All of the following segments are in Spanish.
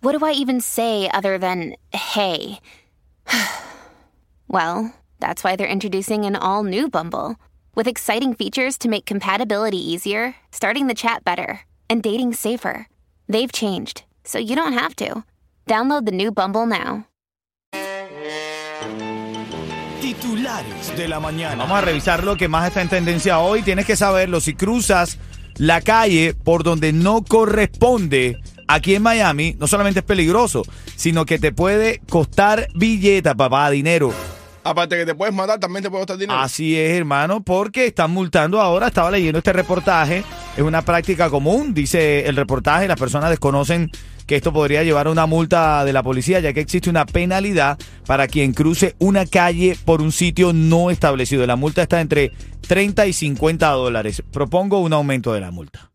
what do I even say other than hey? well, that's why they're introducing an all new Bumble with exciting features to make compatibility easier, starting the chat better, and dating safer. They've changed, so you don't have to. Download the new Bumble now. Titulares de la mañana. Vamos a revisar lo que más está en tendencia hoy. Tienes que saberlo si cruzas la calle por donde no corresponde aquí en Miami, no solamente es peligroso, sino que te puede costar billeta, papá, dinero. Aparte que te puedes matar, también te puede costar dinero. Así es, hermano, porque están multando ahora. Estaba leyendo este reportaje. Es una práctica común, dice el reportaje. Las personas desconocen que esto podría llevar a una multa de la policía, ya que existe una penalidad para quien cruce una calle por un sitio no establecido. La multa está entre 30 y 50 dólares. Propongo un aumento de la multa.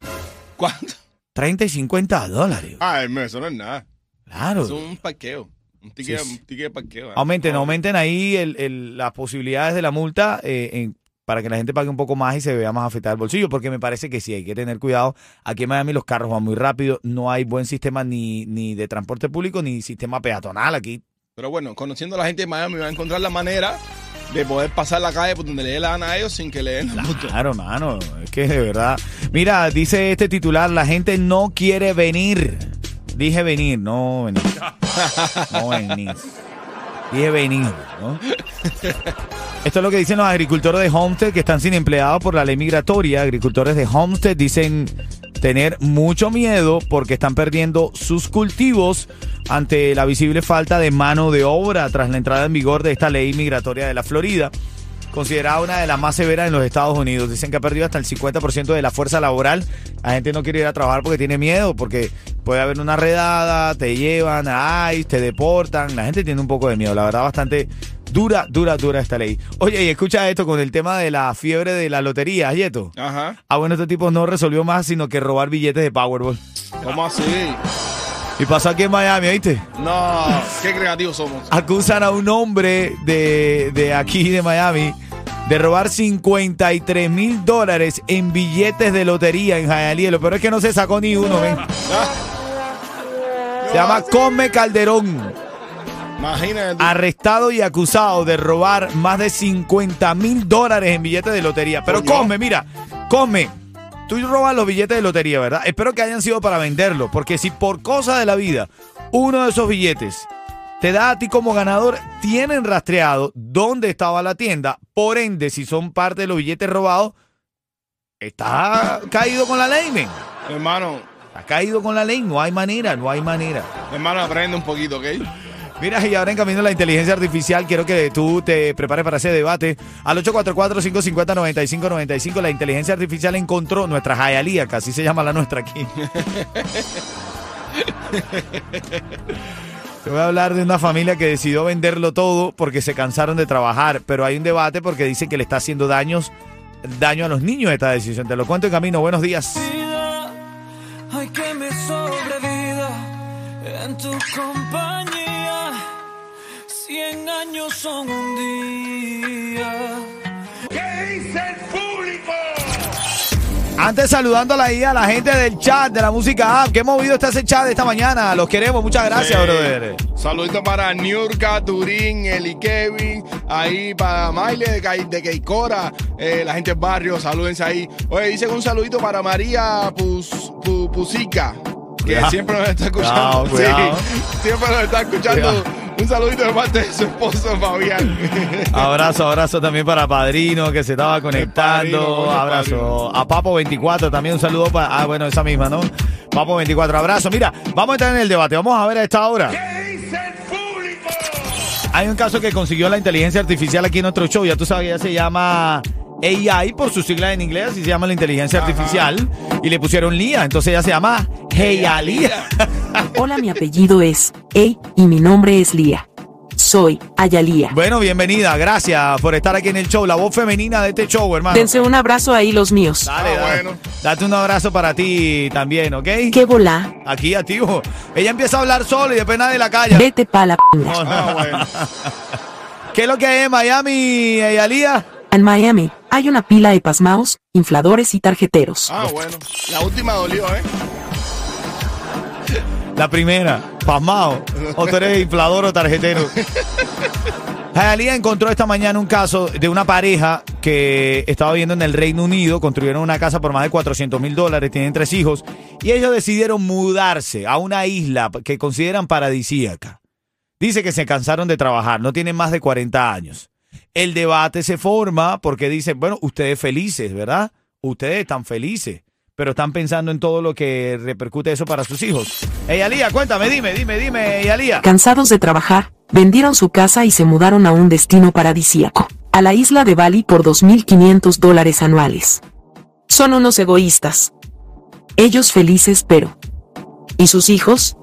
¿Cuánto? 30 y 50 dólares. Ah, eso no es nada. Claro. Es un parqueo. Un ticket, Sí, sí. un ticket de parqueo. ¿eh? Aumenten, aumenten ahí el- el- las posibilidades de la multa eh, en- para que la gente pague un poco más y se vea más afectada el bolsillo, porque me parece que sí, hay que tener cuidado. Aquí en Miami los carros van muy rápido, no hay buen sistema ni, ni de transporte público ni sistema peatonal aquí. Pero bueno, conociendo a la gente de Miami, va a encontrar la manera de poder pasar la calle por donde le dé la gana a ellos sin que le den la multa. Claro, mano, es que de verdad. Mira, dice este titular, la gente no quiere venir. Dije venir, no venir. No venir. Dije venir, ¿no? Esto es lo que dicen los agricultores de Homestead que están sin empleados por la ley migratoria. Agricultores de Homestead dicen tener mucho miedo porque están perdiendo sus cultivos ante la visible falta de mano de obra tras la entrada en vigor de esta ley migratoria de la Florida considerada una de las más severas en los Estados Unidos. Dicen que ha perdido hasta el 50% de la fuerza laboral. La gente no quiere ir a trabajar porque tiene miedo, porque puede haber una redada, te llevan a ICE, te deportan. La gente tiene un poco de miedo. La verdad, bastante dura, dura, dura esta ley. Oye, y escucha esto con el tema de la fiebre de la lotería, Yeto. Ajá. Ah, bueno, este tipo no resolvió más sino que robar billetes de Powerball. ¿Cómo así? Y pasó aquí en Miami, ¿viste? No, qué creativos somos. acusan a un hombre de, de aquí de Miami de robar 53 mil dólares en billetes de lotería en Hialeah. Lo peor es que no se sacó ni uno, ven. Se llama Come Calderón. Imagínate. Arrestado y acusado de robar más de 50 mil dólares en billetes de lotería. Pero Coño. come, mira, come. Tú robas los billetes de lotería, ¿verdad? Espero que hayan sido para venderlo, porque si por cosa de la vida uno de esos billetes te da a ti como ganador, tienen rastreado dónde estaba la tienda. Por ende, si son parte de los billetes robados, está caído con la ley, men. Hermano, Está caído con la ley. No hay manera, no hay manera. hermano, aprende un poquito, ¿ok? Mira, y ahora en camino a la inteligencia artificial, quiero que tú te prepares para ese debate. Al 844-550-9595, la inteligencia artificial encontró nuestra que así se llama la nuestra aquí. Te voy a hablar de una familia que decidió venderlo todo porque se cansaron de trabajar, pero hay un debate porque dicen que le está haciendo daños, daño a los niños esta decisión. Te lo cuento en camino. Buenos días. vida, ay que me sobrevida en tu compañía. Cien años son un día. Antes saludándola ahí a la gente del chat de la música app. Qué movido está ese chat esta mañana. Los queremos. Muchas gracias, Sí. brother. Saludito para Niurka, Turín, Eli Kevin, ahí para Maile de, Cai- de Keikora, eh, la gente del barrio, salúdense ahí. Oye, dicen un saludito para María Pus, Pu- Pusica. que Cuidado. siempre nos está escuchando. Cuidado, cuidado. Sí, siempre nos está escuchando. Cuidado. Un saludito de parte de su esposo Fabián. Abrazo, abrazo también para Padrino que se estaba conectando. Padrino, abrazo a Papo24 también un saludo para. Ah, bueno, esa misma, ¿no? Papo24, abrazo. Mira, vamos a entrar en el debate. Vamos a ver a esta hora. Hay un caso que consiguió la inteligencia artificial aquí en nuestro show. Ya tú sabes, ya se llama AI por su sigla en inglés, y se llama la inteligencia artificial. Y le pusieron Lía, entonces ya se llama Heialía. Hola, mi apellido es Ey y mi nombre es Lía. Soy Ayalía. Bueno, bienvenida, gracias por estar aquí en el show, la voz femenina de este show, hermano. Dense un abrazo ahí los míos. Dale, Ah, dale. bueno. Date un abrazo para ti también, ¿ok? ¿Qué volá? Aquí, activo. Ella empieza a hablar sola y después nadie la calla. Vete pa' la p***. Ah, bueno. ¿Qué es lo que hay en Miami, Alía? En Miami hay una pila de pasmaos, infladores y tarjeteros. Ah, bueno. La última dolió, ¿eh? La primera, pasmado. O tú eres inflador o tarjetero. Jalía encontró esta mañana un caso de una pareja que estaba viviendo en el Reino Unido, construyeron una casa por más de 400 mil dólares, tienen tres hijos, y ellos decidieron mudarse a una isla que consideran paradisíaca. Dice que se cansaron de trabajar, no tienen más de 40 años. El debate se forma porque dicen, bueno, ustedes felices, ¿verdad? Ustedes están felices, pero están pensando en todo lo que repercute eso para sus hijos. Ey, Alía, cuéntame, dime, dime, dime, ey, Alía. Cansados de trabajar, vendieron su casa y se mudaron a un destino paradisíaco, a la isla de Bali por 2.500 dólares anuales. Son unos egoístas. Ellos felices, pero... ¿Y sus hijos?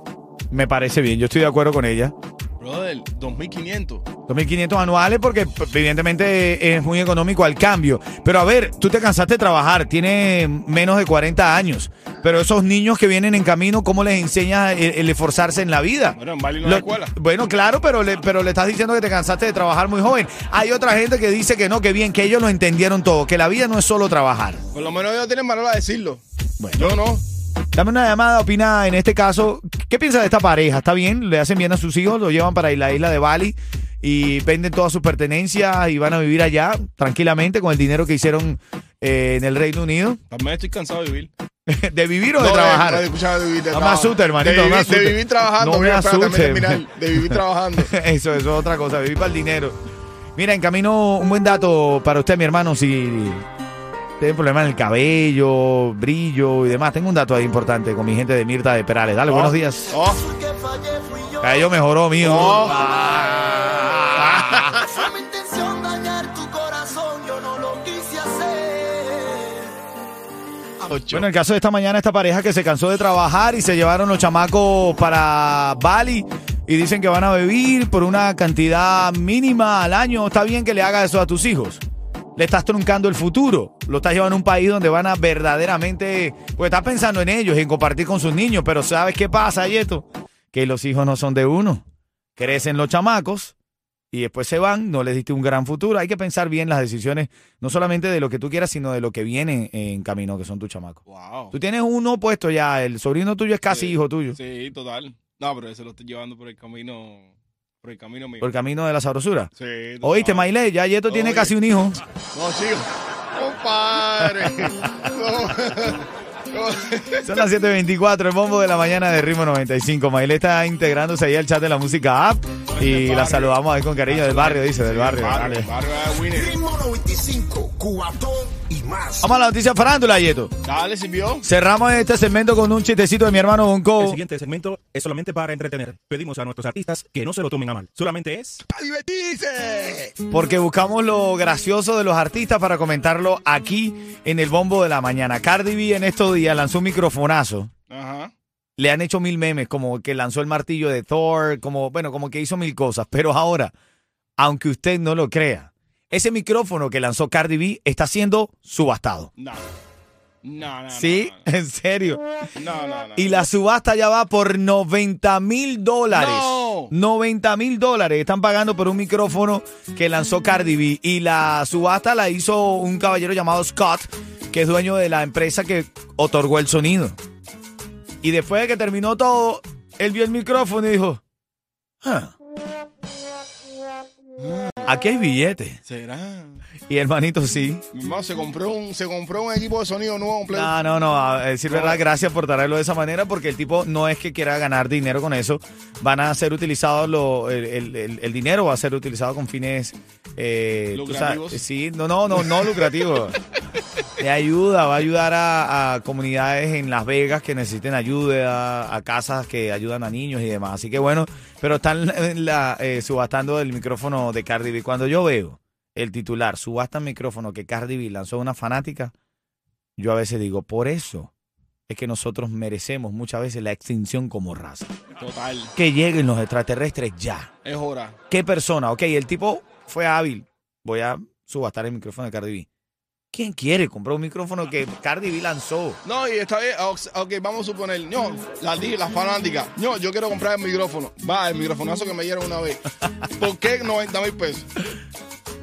Me parece bien, yo estoy de acuerdo con ella. Brother, 2500. 2.500 anuales porque evidentemente es muy económico al cambio. Pero a ver, tú te cansaste de trabajar, tienes menos de 40 años. Pero esos niños que vienen en camino, ¿cómo les enseñas el, el esforzarse en la vida? Bueno, en Bali no Lo- hay escuela. Bueno, claro, pero le, pero le estás diciendo que te cansaste de trabajar muy joven. Hay otra gente que dice que no, que bien, que ellos lo entendieron todo, que la vida no es solo trabajar. Por lo menos ellos tienen valor a decirlo. Bueno. Yo no. Dame una llamada, opina en este caso. ¿Qué piensa de esta pareja? ¿Está bien? ¿Le hacen bien a sus hijos? ¿Lo llevan para la isla de Bali? Y venden todas sus pertenencias y van a vivir allá tranquilamente con el dinero que hicieron eh, en el Reino Unido. También estoy cansado de vivir. ¿De vivir o de No, trabajar? no, de escuchar de vivir, de No me asustes, hermanito, De no me vivir, asustes. De vivir trabajando. No me asustes. De vivir trabajando. eso, eso es otra cosa, vivir para el dinero. Mira, en camino, un buen dato para usted, mi hermano, si tiene problemas en el cabello, brillo y demás. Tengo un dato ahí importante con mi gente de Mirta de Perales. Dale, buenos días. Oh, Cabello mejoró, mío. Oh. Ah. Bueno, el caso de esta mañana, esta pareja que se cansó de trabajar y se llevaron los chamacos para Bali y dicen que van a vivir por una cantidad mínima al año. Está bien que le hagas eso a tus hijos. Le estás truncando el futuro. Lo estás llevando a un país donde van a verdaderamente. Pues estás pensando en ellos, en compartir con sus niños. Pero ¿sabes qué pasa, Yeto? Que los hijos no son de uno. Crecen los chamacos y después se van. No les diste un gran futuro. Hay que pensar bien las decisiones, no solamente de lo que tú quieras, sino de lo que viene en camino, que son tus chamacos. Wow. Tú tienes uno puesto ya. El sobrino tuyo es casi Sí. hijo tuyo. Sí, total. No, pero ese lo estoy llevando por el camino. Por el camino mío. Por el camino de la sabrosura. Sí. tú Oíste, sabes. Maile, ya Yeto tiene Oye. casi un hijo. No, chico. Compadre. No. Son las 7.24, el bombo de la mañana de Ritmo 95. Maile está integrándose ahí al chat de la música app y la saludamos ahí con cariño del barrio, dice, del barrio. Barrio, Dale. barrio de Winner. Ritmo 95, Cubatón y más. Vamos a la noticia farándula, Yeto. Dale, sirvió. Cerramos este segmento con un chistecito de mi hermano El Bonco. siguiente segmento es solamente para entretener. Pedimos a nuestros artistas que no se lo tomen a mal. Solamente es... ¡A divertirse! Porque buscamos lo gracioso de los artistas para comentarlo aquí en el bombo de la mañana. Cardi B en estos días lanzó un microfonazo. Ajá. le han hecho mil memes, como que lanzó el martillo de Thor, como, bueno, como que hizo mil cosas. Pero ahora, aunque usted no lo crea, ese micrófono que lanzó Cardi B está siendo subastado. No. No, no, no. ¿Sí? En serio. No, no, no. Y la subasta ya va por 90 mil dólares. No. 90 mil dólares están pagando por un micrófono que lanzó Cardi B. Y la subasta la hizo un caballero llamado Scott, que es dueño de la empresa que otorgó el sonido. Y después de que terminó todo, él vio el micrófono y dijo, "Ah, Aquí hay billetes. ¿Será? Y hermanito, sí. Mi hermano se compró un, se compró un equipo de sonido nuevo completo. No, no, no. A decir verdad, gracias por traerlo de esa manera, porque el tipo no es que quiera ganar dinero con eso. Van a ser utilizados, lo, el, el- el- el dinero va a ser utilizado con fines. Eh, Lucrativos. sí, no, no, no, no lucrativo. De ayuda, va a ayudar a, a comunidades en Las Vegas que necesiten ayuda, a, a casas que ayudan a niños y demás. Así que bueno, pero están la, eh, subastando el micrófono de Cardi B. Cuando yo veo el titular, subasta el micrófono que Cardi B lanzó una fanática, yo a veces digo, por eso es que nosotros merecemos muchas veces la extinción como raza. Total. Que lleguen los extraterrestres ya. Es hora. ¿Qué persona? Ok, el tipo fue hábil. Voy a subastar el micrófono de Cardi B. ¿Quién quiere comprar un micrófono que Cardi B lanzó? No, y está bien. Ok, ok, vamos a suponer. No, la, la fanática. No, yo quiero comprar el micrófono. Va, el microfonazo que me dieron una vez. ¿Por qué 90 mil pesos?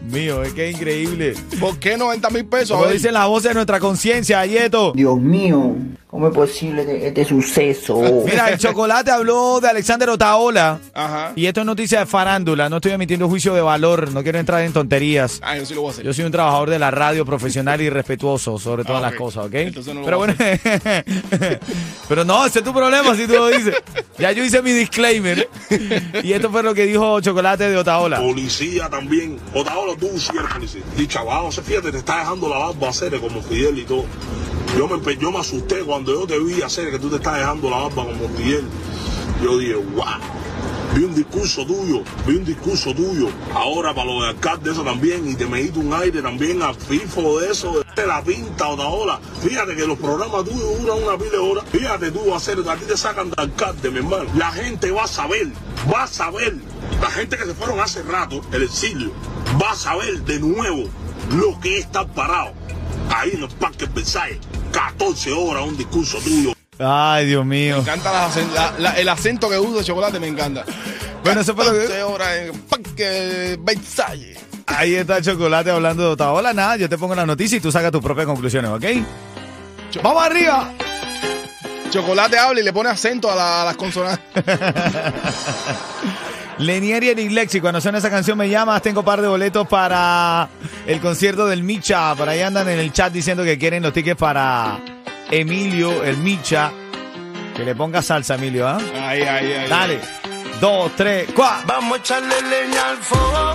Mío, es que es increíble. ¿Por qué 90 mil pesos? Como dicen las voces de nuestra conciencia, Ayeto. Dios mío, ¿cómo es posible este, este suceso? Mira, el chocolate habló de Alexander Otaola. Ajá. Y esto es noticia de farándula. No estoy emitiendo juicio de valor. No quiero entrar en tonterías. Ah, yo sí lo voy a hacer. Yo soy un trabajador de la radio profesional y respetuoso sobre todas Ah, las cosas, ¿ok? Entonces no lo pero voy bueno, pero no, ese es tu problema si tú lo dices. Ya yo hice mi disclaimer. Y esto fue lo que dijo Chocolate de Otaola. Policía también. Otaola, tú sí eres policía. Y chaval, o sea, fíjate, te está dejando la barba hacer como Fidel y todo. Yo me, yo me asusté cuando yo te vi hacer que tú te estás dejando la barba como Fidel. Yo dije, wow. Vi un discurso tuyo, vi un discurso tuyo. Ahora para los de alcalde eso también. Y te me diste un aire también a FIFO de eso, de la pinta Otaola. Fíjate que los programas tuyos duran una pila de horas. Fíjate tú, hacer, a ti te sacan de alcalde, mi hermano. La gente va a saber, va a saber. La gente que se fueron hace rato, el exilio, va a saber de nuevo lo que es estar parado. Ahí en el Parque Versailles, 14 horas, un discurso tuyo. Ay, Dios mío. Me encanta las acen- la- la- el acento que usa chocolate, me encanta. Bueno, eso fue lo que- 14 horas en el Parque Versailles. Ahí está Chocolate hablando de Otaola. Nada, yo te pongo la noticia y tú sacas tus propias conclusiones, ¿ok? ¡Vamos arriba! Chocolate habla y le pone acento a, la- a las consonantes. Lenier y Eric Lexi, cuando suena esa canción me llamas, tengo par de boletos para el concierto del Micha. Por ahí andan en el chat diciendo que quieren los tickets para Emilio, el Micha. Que le ponga salsa, Emilio, ¿ah? Ay, ay, ay. Dale. Dos, tres, cuatro. Vamos a echarle leña al fuego.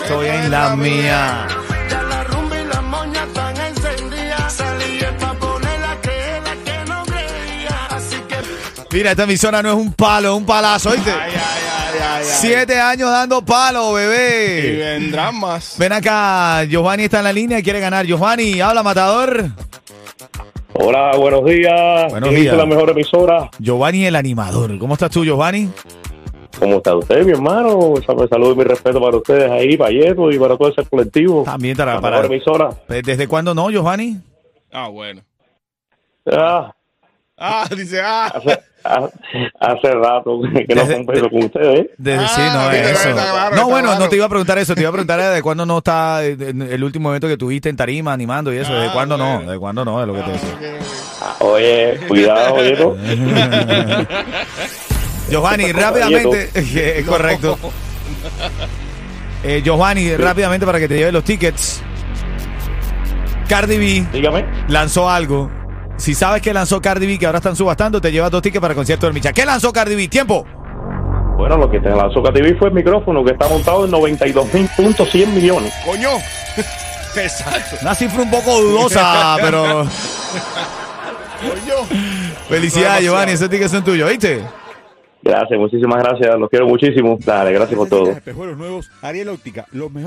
Estoy en la mía. Ya la rumba y la moña están encendidas. Salí pa' ponerla que es la que no creía. Así que Mira, esta emisora no es un palo, es un palazo, ¿oíste? Ay, ay, ay, ay. Siete años dando palo, Y bebé. vendrán más. Ven acá, Giovanni está en la línea y quiere ganar. Giovanni, habla, matador. Hola, buenos días. Buenos ¿Quién días. hizo la mejor emisora? Giovanni el animador. ¿Cómo estás tú, Giovanni? ¿Cómo está usted, mi hermano? Sal- Saludos y mi respeto para ustedes ahí, para Yeto y para todo ese colectivo. También para, la para- mejor emisora. ¿Desde cuándo no, Giovanni? Ah, bueno. Ah, Ah, dice, ah. hace, ha- hace rato que no compito con ustedes, ¿eh? Desde Ah, sí, no es eso. claro, no, bueno, claro. no te iba a preguntar eso, te iba a preguntar de cuándo no está el último evento que tuviste en Tarima animando y eso, ¿de Ah, cuándo no? ¿De cuándo no? Es lo que te decía. Ok, ok. Ah, Oye, cuidado, Yeto. Giovanni, rápidamente, es correcto. Eh, Giovanni, rápidamente para que te lleve los tickets. Cardi B Dígame. lanzó algo. Si sabes que lanzó Cardi B, que ahora están subastando, te llevas dos tickets para el concierto del Micha. ¿Qué lanzó Cardi B? ¡Tiempo! Bueno, lo que te lanzó TV fue el micrófono que está montado en 92.100 millones. Coño. Exacto. Una cifra un poco dudosa, pero Coño. felicidades, Giovanni. Esos tickets son tuyos, ¿viste? Gracias, muchísimas gracias. Los quiero muchísimo. Dale, gracias por todo. Espejuelos nuevos, Ariel Óptica, lo mejor